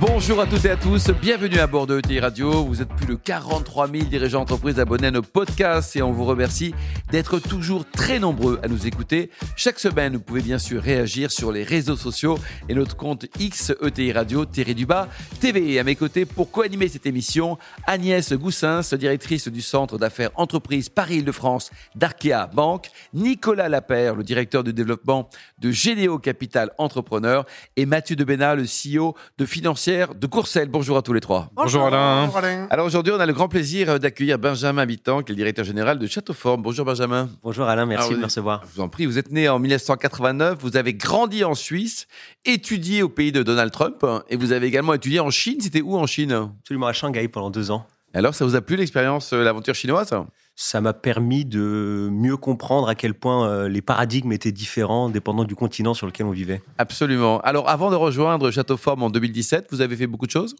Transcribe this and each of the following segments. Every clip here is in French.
Bonjour à toutes et à tous, bienvenue à bord de ETI Radio. Vous êtes plus de 43 000 dirigeants d'entreprise abonnés à nos podcasts et on vous remercie d'être toujours très nombreux à nous écouter. Chaque semaine, vous pouvez bien sûr réagir sur les réseaux sociaux et notre compte X ETI Radio, Thierry Dubas, TV. Et à mes côtés, pour co-animer cette émission, Agnès Goussins, directrice du Centre d'affaires entreprise Paris-Île-de-France d'Arkea Banque, Nicolas Lapère, le directeur de développement de Généo Capital Entrepreneur et Mathieu Debena, le CEO de Financière de Courcelles. Bonjour à tous les trois. Bonjour, Alain. Alors aujourd'hui, on a le grand plaisir d'accueillir Benjamin Habitant, qui est le directeur général de Châteauforme. Bonjour Benjamin. Bonjour Alain, merci de me recevoir. Je vous en prie, vous êtes né en 1989, vous avez grandi en Suisse, étudié au pays de Donald Trump, et vous avez également étudié en Chine. C'était où en Chine? Absolument à Shanghai pendant deux ans. Alors, ça vous a plu l'expérience, euh, l'aventure chinoise? Ça m'a permis de mieux comprendre à quel point euh, les paradigmes étaient différents dépendant du continent sur lequel on vivait. Absolument. Alors, avant de rejoindre Château Forme en 2017, vous avez fait beaucoup de choses?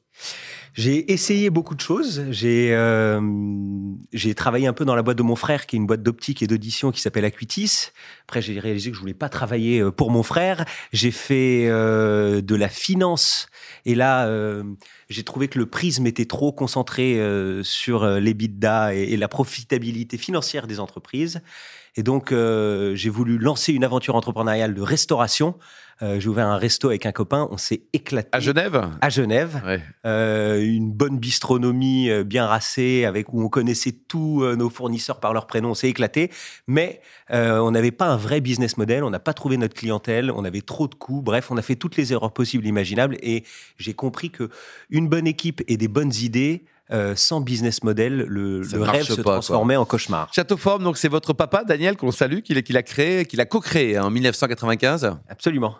J'ai essayé beaucoup de choses. J'ai euh, j'ai travaillé un peu dans la boîte de mon frère, qui est une boîte d'optique et d'audition qui s'appelle Acuitis. Après, j'ai réalisé que je voulais pas travailler euh, pour mon frère. J'ai fait euh, de la finance. Et là, euh, j'ai trouvé que le prisme était trop concentré sur les bidas et, et la profitabilité financière des entreprises. Et donc, euh, j'ai voulu lancer une aventure entrepreneuriale de restauration. Euh, j'ai ouvert un resto avec un copain, on s'est éclaté. À Genève? À Genève. Ouais. Euh, une bonne bistronomie bien racée, avec où on connaissait tous nos fournisseurs par leur prénom, on s'est éclaté. Mais on n'avait pas un vrai business model, on n'a pas trouvé notre clientèle, on avait trop de coûts. Bref, on a fait toutes les erreurs possibles et imaginables. Et j'ai compris que une bonne équipe et des bonnes idées, euh, sans business model, le, rêve se pas, transformait en cauchemar. Château Forme, donc c'est votre papa, Daniel, qu'on salue, qui l'a- qui l'a créé, qui l'a co-créé en 1995. Absolument.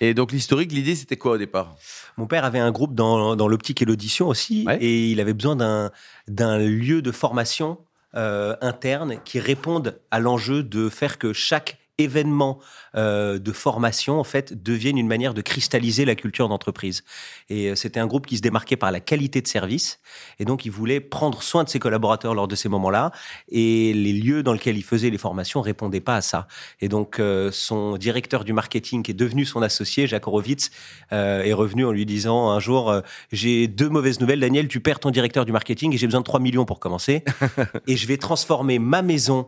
Et donc l'historique, l'idée, c'était quoi au départ? Mon père avait un groupe dans, dans l'optique et l'audition aussi, Ouais. et il avait besoin d'un d'un lieu de formation euh, interne qui réponde à l'enjeu de faire que chaque événement euh, de formation en fait devienne une manière de cristalliser la culture d'entreprise. Et euh, c'était un groupe qui se démarquait par la qualité de service, et donc il voulait prendre soin de ses collaborateurs lors de ces moments-là, et les lieux dans lesquels il faisait les formations répondaient pas à ça. Et donc euh, son directeur du marketing, qui est devenu son associé, Jacques Horowitz, euh, est revenu en lui disant un jour euh, j'ai deux mauvaises nouvelles Daniel tu perds ton directeur du marketing et j'ai besoin de 3 millions pour commencer et je vais transformer ma maison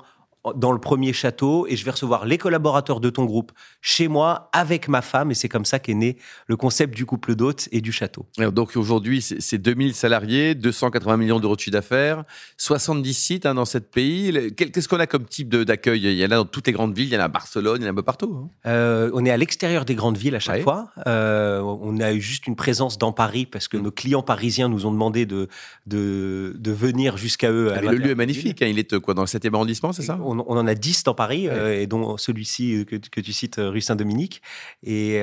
dans le premier château et je vais recevoir les collaborateurs de ton groupe chez moi avec ma femme et c'est comme ça qu'est né le concept du couple d'hôtes et du château. Alors, Donc aujourd'hui, c'est c'est 2000 salariés, 280 millions d'euros de chiffre d'affaires, 70 sites hein, dans cette pays. Qu'est-ce qu'on a comme type d'accueil? Il y en a dans toutes les grandes villes, il y en a à Barcelone, il y en a un peu partout. hein. Euh, on est à l'extérieur des grandes villes à chaque Ouais. fois. Euh, on a eu juste une présence dans Paris parce que Mm. nos clients parisiens nous ont demandé de, de, de venir jusqu'à eux. à Mais le lieu est magnifique, hein, il est euh, quoi, dans le 7e arrondissement, c'est ça? On, on en a 10 dans Paris, euh, et dont celui-ci euh, que, que tu cites, euh, rue Saint-Dominique. Et,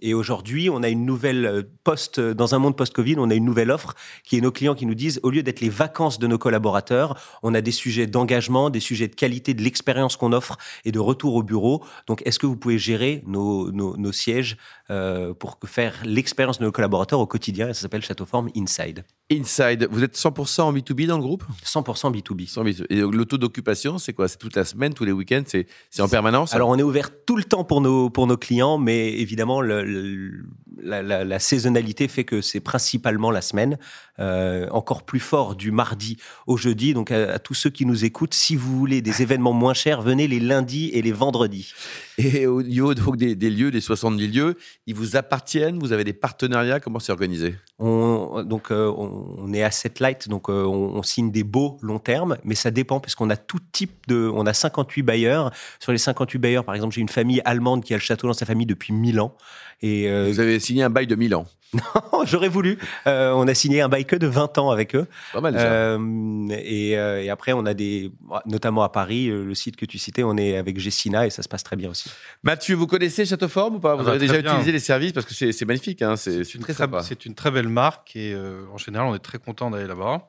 et aujourd'hui, on a une nouvelle euh, post, dans un monde post-Covid, on a une nouvelle offre qui est nos clients qui nous disent, au lieu d'être les vacances de nos collaborateurs, on a des sujets d'engagement, des sujets de qualité de l'expérience qu'on offre et de retour au bureau. Donc, est-ce que vous pouvez gérer nos, nos, nos sièges euh, pour faire l'expérience de nos collaborateurs au quotidien? Et ça s'appelle Château Forme Inside. Inside, vous êtes 100% en B2B dans le groupe? 100% B2B. 100 B2B. Et donc, le taux d'occupation, c'est quoi? C'est toute la semaine, tous les week-ends C'est c'est en permanence? Alors on est ouvert tout le temps pour nos pour nos clients, mais évidemment le, le- la, la- la saisonnalité fait que c'est principalement la semaine, euh, encore plus fort du mardi au jeudi. Donc à, à tous ceux qui nous écoutent, si vous voulez des événements moins chers, venez les lundis et les vendredis. Et au niveau donc, des, des lieux, des 70 lieux, ils vous appartiennent Vous avez des partenariats Comment c'est organisé? On, donc euh, on, est asset light, donc euh, on, on signe des beaux long terme, mais ça dépend puisqu'on a tout type de, on a 58 bailleurs. Sur les 58 bailleurs, par exemple, j'ai une famille allemande qui a le château dans sa famille depuis 1000 ans. Et euh, Vous avez signé un bail de 1000 ans. J'aurais voulu. Euh, on a signé un bail que de 20 ans avec eux. Pas mal déjà. Euh, et, euh, et après, on a des, notamment à Paris, le site que tu citais, on est avec Gessina et ça se passe très bien aussi. Mathieu, vous connaissez Châteauforme ou pas? Vous Ah bah, avez déjà bien. utilisé les services parce que c'est magnifique. Hein, c'est très très, sympa. c'est une très belle marque et euh, en général, on est très content d'aller là-bas.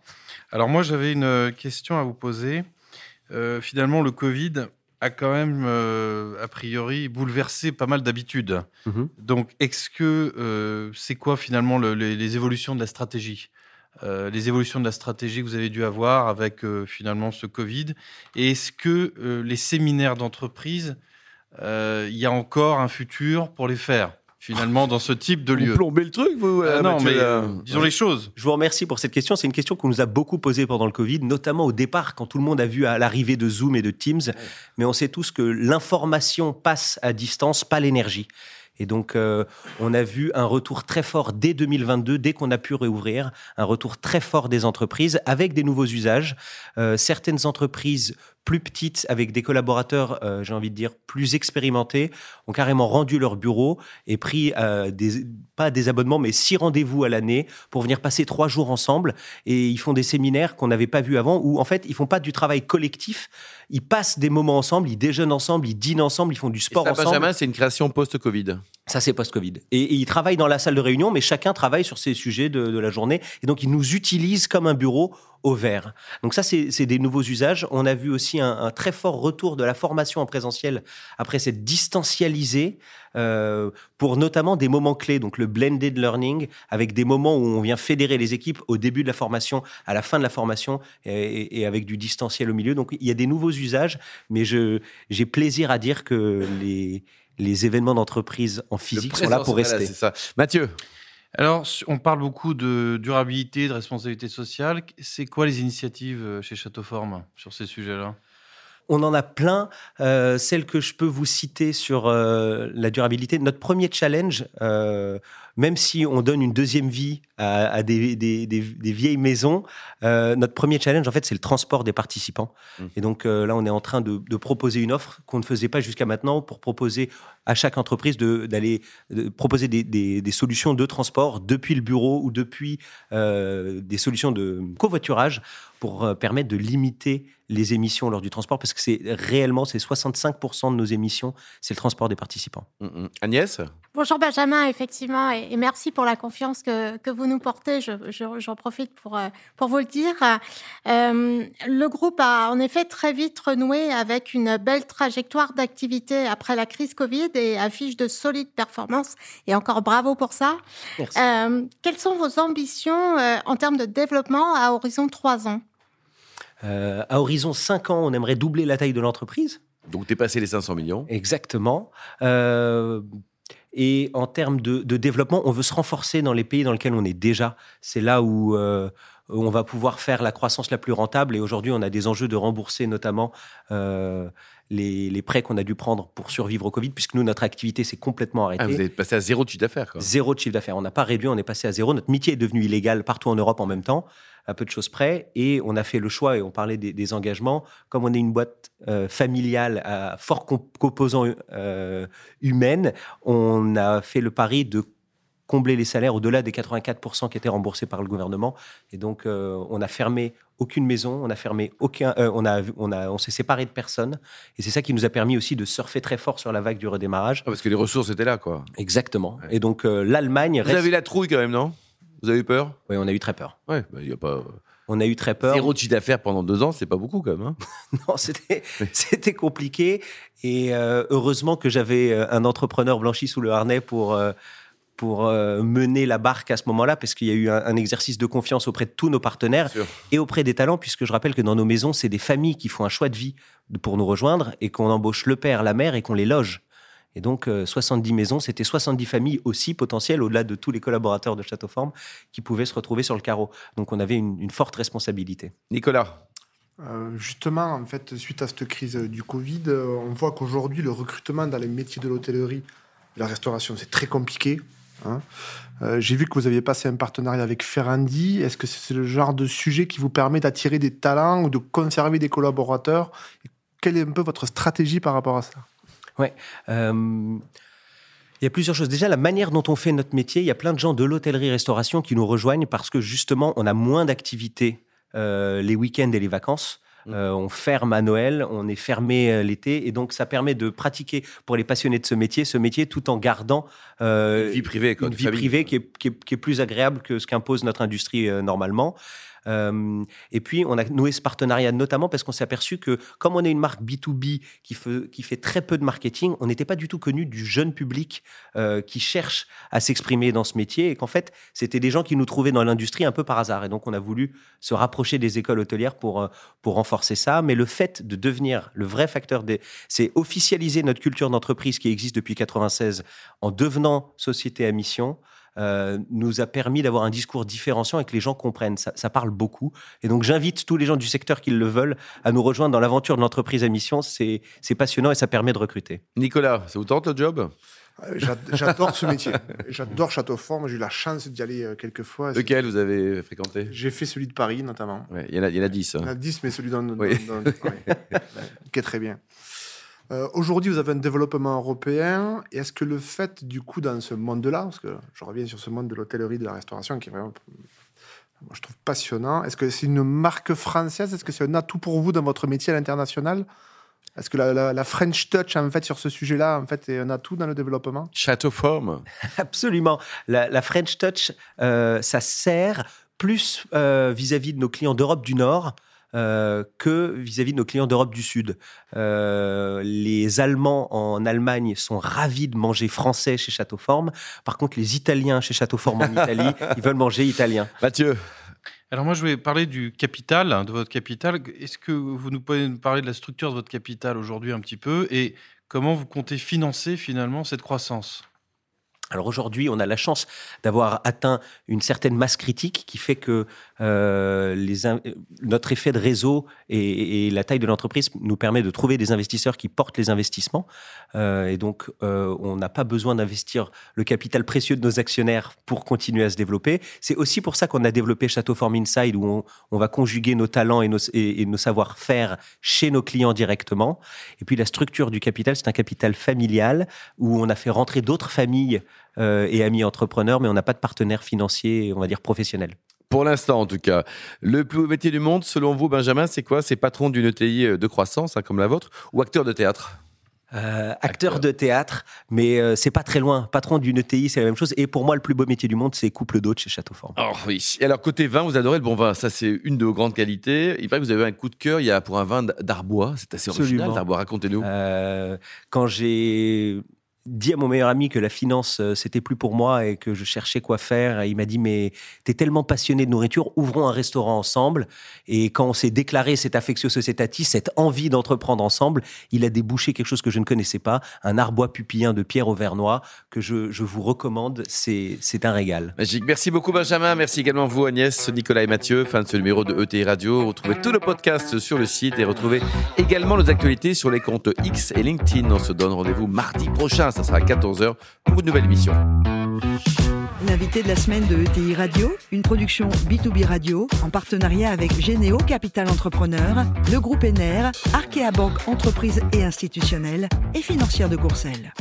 Alors moi, j'avais une question à vous poser. Euh, finalement, le Covid a quand même, euh, a priori, bouleversé pas mal d'habitudes. Mhm. Donc, est-ce que euh, c'est quoi finalement le- les, les évolutions de la stratégie? Euh, Les évolutions de la stratégie que vous avez dû avoir avec finalement ce Covid? Et est-ce que les séminaires d'entreprise, il y a encore un futur pour les faire? Finalement dans ce type de lieu Vous plombez le truc, vous Euh, euh, Non, mais euh, disons les choses. Je vous remercie pour cette question. C'est une question qu'on nous a beaucoup posée pendant le Covid, notamment au départ, quand tout le monde a vu à l'arrivée de Zoom et de Teams. Mais on sait tous que l'information passe à distance, pas l'énergie. Et donc, euh, on a vu un retour très fort dès 2022, dès qu'on a pu réouvrir, un retour très fort des entreprises avec des nouveaux usages. Euh, certaines entreprises plus petites, avec des collaborateurs, euh, j'ai envie de dire, plus expérimentés, ont carrément rendu leur bureau et pris euh, des, pas des abonnements, mais six rendez-vous à l'année pour venir passer trois jours ensemble. Et ils font des séminaires qu'on n'avait pas vus avant, où en fait, ils font pas du travail collectif. Ils passent des moments ensemble, ils déjeunent ensemble, ils dînent ensemble, ils font du Et sport ça, ensemble. Benjamin, c'est une création post-Covid. Ça, c'est post-Covid. Et, et ils travaillent dans la salle de réunion, mais chacun travaille sur ses sujets de, de la journée. Et donc, ils nous utilisent comme un bureau au vert. Donc ça, c'est des nouveaux usages. On a vu aussi un, un très fort retour de la formation en présentiel après cette distancialisée euh, pour notamment des moments clés, donc le blended learning, avec des moments où on vient fédérer les équipes au début de la formation, à la fin de la formation, et, avec du distanciel au milieu. Donc il y a des nouveaux usages, mais j'ai plaisir à dire que les les événements d'entreprise en physique sont là pour rester. C'est ça. Mathieu, Alors, on parle beaucoup de durabilité, de responsabilité sociale. C'est quoi les initiatives euh, chez Châteauforme sur ces sujets-là? On en a plein. Euh, celle que je peux vous citer sur euh, la durabilité, notre premier challenge, même si on donne une deuxième vie à, à des, des- des- des vieilles maisons, euh, notre premier challenge, en fait, c'est le transport des participants. Mm. Et donc euh, là, on est en train de, de proposer une offre qu'on ne faisait pas jusqu'à maintenant pour proposer à chaque entreprise de- d'aller de proposer des, des- des solutions de transport depuis le bureau ou depuis euh, des solutions de covoiturage pour euh, permettre de limiter les émissions lors du transport parce que c'est réellement c'est 65% de nos émissions c'est le transport des participants. Mm, mm. Agnès? Bonjour Benjamin, effectivement, et, et merci pour la confiance que, que vous nous portez. Je- je- J'en profite pour, euh, pour vous le dire. Euh, le groupe a en effet très vite renoué avec une belle trajectoire d'activité après la crise Covid et affiche de solides performances. Et encore bravo pour ça. Merci. Euh, quelles sont vos ambitions euh, en termes de développement à horizon 3 ans? Euh, à horizon 5 ans, on aimerait doubler la taille de l'entreprise. Donc, passé les 500 millions. Exactement. Euh, et en termes de, développement, on veut se renforcer dans les pays dans lesquels on est déjà. C'est là où, euh, où on va pouvoir faire la croissance la plus rentable. Et aujourd'hui, on a des enjeux de rembourser notamment euh, les, les prêts qu'on a dû prendre pour survivre au Covid, puisque nous, notre activité s'est complètement arrêtée. Ah, vous êtes passé à zéro de chiffre d'affaires. quoi. Zéro de chiffre d'affaires. On n'a pas réduit, on est passé à zéro. Notre métier est devenu illégal partout en Europe en même temps, à peu de choses près. Et on a fait le choix, et on parlait des, des engagements, comme on est une boîte euh, familiale à fort comp- composant euh, humaine, on a fait le pari de combler les salaires au-delà des 84% qui étaient remboursés par le gouvernement. Et donc, euh, on a fermé aucune maison, on a fermé aucun, euh, on a, on a, on s'est séparé de personnes. Et c'est ça qui nous a permis aussi de surfer très fort sur la vague du redémarrage. Ah, parce que les ressources étaient là, quoi. Exactement. Ouais. Et donc, euh, l'Allemagne Vous reste. avez la trouille quand même, non? Vous avez eu peur? Oui, on a eu très peur. Ouais, bah, il y a pas. On a eu très peur. Zéro chiffre d'affaires pendant deux ans, c'est pas beaucoup quand même. hein. Non, c'était, c'était compliqué. Et heureusement que j'avais un entrepreneur blanchi sous le harnais pour, pour euh, mener la barque à ce moment-là, parce qu'il y a eu un, un exercice de confiance auprès de tous nos partenaires et auprès des talents, puisque je rappelle que dans nos maisons, c'est des familles qui font un choix de vie pour nous rejoindre et qu'on embauche le père, la mère et qu'on les loge. Et donc, euh, 70 maisons, c'était 70 familles aussi potentielles, au-delà de tous les collaborateurs de Châteauforme, qui pouvaient se retrouver sur le carreau. Donc, on avait une- une forte responsabilité. Nicolas, Euh, justement, en fait, suite à cette crise du Covid, euh, on voit qu'aujourd'hui, le recrutement dans les métiers de l'hôtellerie et la restauration, c'est très compliqué. Hein. Euh, J'ai vu que vous aviez passé un partenariat avec Ferrandi. Est-ce que c'est le genre de sujet qui vous permet d'attirer des talents ou de conserver des collaborateurs? Quelle est un peu votre stratégie par rapport à ça? Euh, il y a plusieurs choses. Déjà, la manière dont on fait notre métier, il y a plein de gens de l'hôtellerie-restauration qui nous rejoignent parce que justement, on a moins d'activités euh, les week-ends et les vacances. Mmh. Euh, on ferme à Noël, on est fermé euh, l'été, et donc ça permet de pratiquer pour les passionnés de ce métier, ce métier tout en gardant euh, vie privée, quoi. une vie famille. privée qui est, qui est- qui est plus agréable que ce qu'impose notre industrie normalement. Euh, et puis, on a noué ce partenariat notamment parce qu'on s'est aperçu que, comme on est une marque B2B qui fait, très peu de marketing, on n'était pas du tout connu du jeune public euh, qui cherche à s'exprimer dans ce métier et qu'en fait, c'était des gens qui nous trouvaient dans l'industrie un peu par hasard. Et donc, on a voulu se rapprocher des écoles hôtelières pour, euh, pour renforcer ça. Mais le fait de devenir le vrai facteur. C'est officialiser notre culture d'entreprise qui existe depuis 96 en devenant société à mission. Euh, nous a permis d'avoir un discours différenciant et que les gens comprennent. Ça, ça parle beaucoup. Et donc, j'invite tous les gens du secteur qui le veulent à nous rejoindre dans l'aventure de l'entreprise à mission. C'est passionnant et ça permet de recruter. Nicolas, ça vous tente le job? Euh, j'ad- J'adore ce métier. J'adore Châteaufort. Moi, j'ai eu la chance d'y aller euh, quelques fois. Lequel vous avez fréquenté? J'ai fait celui de Paris, notamment. Ouais, Il y, en a- il y en a 10. Il y en hein. a 10, mais celui dans, dans- Oui. dans- ouais. qui est très bien. Euh, Aujourd'hui, vous avez un développement européen. Et est-ce que le fait, du coup, dans ce monde-là, parce que je reviens sur ce monde de l'hôtellerie, de la restauration, qui est vraiment, moi, je trouve passionnant. Est-ce que c'est une marque française? Est-ce que c'est un atout pour vous dans votre métier à l'international? Est-ce que la, la- la French touch, en fait, sur ce sujet-là, en fait, est un atout dans le développement? Château Forme. Absolument. La, la French Touch, euh, ça sert plus euh, vis-à-vis de nos clients d'Europe du Nord. Euh, que vis-à-vis de nos clients d'Europe du Sud. Euh, les Allemands en Allemagne sont ravis de manger français chez Château Forme. Par contre, les Italiens chez Château Forme en Italie, ils veulent manger italien. Mathieu, Alors moi, je voulais parler du capital, de votre capital. Est-ce que vous nous pouvez nous parler de la structure de votre capital aujourd'hui un petit peu et comment vous comptez financer finalement cette croissance? Alors aujourd'hui, on a la chance d'avoir atteint une certaine masse critique qui fait que euh, in- notre effet de réseau et, la taille de l'entreprise nous permet de trouver des investisseurs qui portent les investissements. Euh, et donc, euh, on n'a pas besoin d'investir le capital précieux de nos actionnaires pour continuer à se développer. C'est aussi pour ça qu'on a développé Château Form Inside, où on, va conjuguer nos talents et nos, et nos savoir-faire chez nos clients directement. Et puis la structure du capital, c'est un capital familial où on a fait rentrer d'autres familles euh, et amis entrepreneurs, mais on n'a pas de partenaire financier, on va dire professionnel. pour l'instant en tout cas, le plus beau métier du monde, selon vous, Benjamin, c'est quoi? C'est patron d'une ETI de croissance, hein, comme la vôtre, ou acteur de théâtre? Euh, acteur de théâtre, mais euh, c'est pas très loin. Patron d'une ETI, c'est la même chose. Et pour moi, le plus beau métier du monde, c'est couple d'hôtes chez Château Forme. Oh oui. Et alors, côté vin, vous adorez le bon vin. Ça, c'est une de vos grandes qualités. Il paraît que vous avez un coup de cœur il y a pour un vin d'Arbois. C'est assez original, Absolument. d'Arbois. Racontez-nous. Euh, quand j'ai dit à mon meilleur ami que la finance euh, c'était plus pour moi et que je cherchais quoi faire, il m'a dit mais t'es tellement passionné de nourriture, ouvrons un restaurant ensemble. Et quand on s'est déclaré cet affectio societatis, cette envie d'entreprendre ensemble, il a débouché quelque chose que je ne connaissais pas, un arbois pupillin de Pierre Auvernois que je, vous recommande, c'est c'est un régal. Magique. Merci beaucoup, Benjamin. Merci également vous, Agnès, Nicolas et Mathieu. Fin de ce numéro de ETI Radio. Retrouvez tout le podcast sur le site et retrouvez également nos actualités sur les comptes X et LinkedIn. On se donne rendez-vous mardi prochain. Ça sera à 14h pour une nouvelle émission. L'invité de la semaine de ETI Radio, une production B2B Radio en partenariat avec Généo Capital Entrepreneur, le groupe ENER, Arkea Banque Entreprise et Institutionnelle et Financière de Courcelles.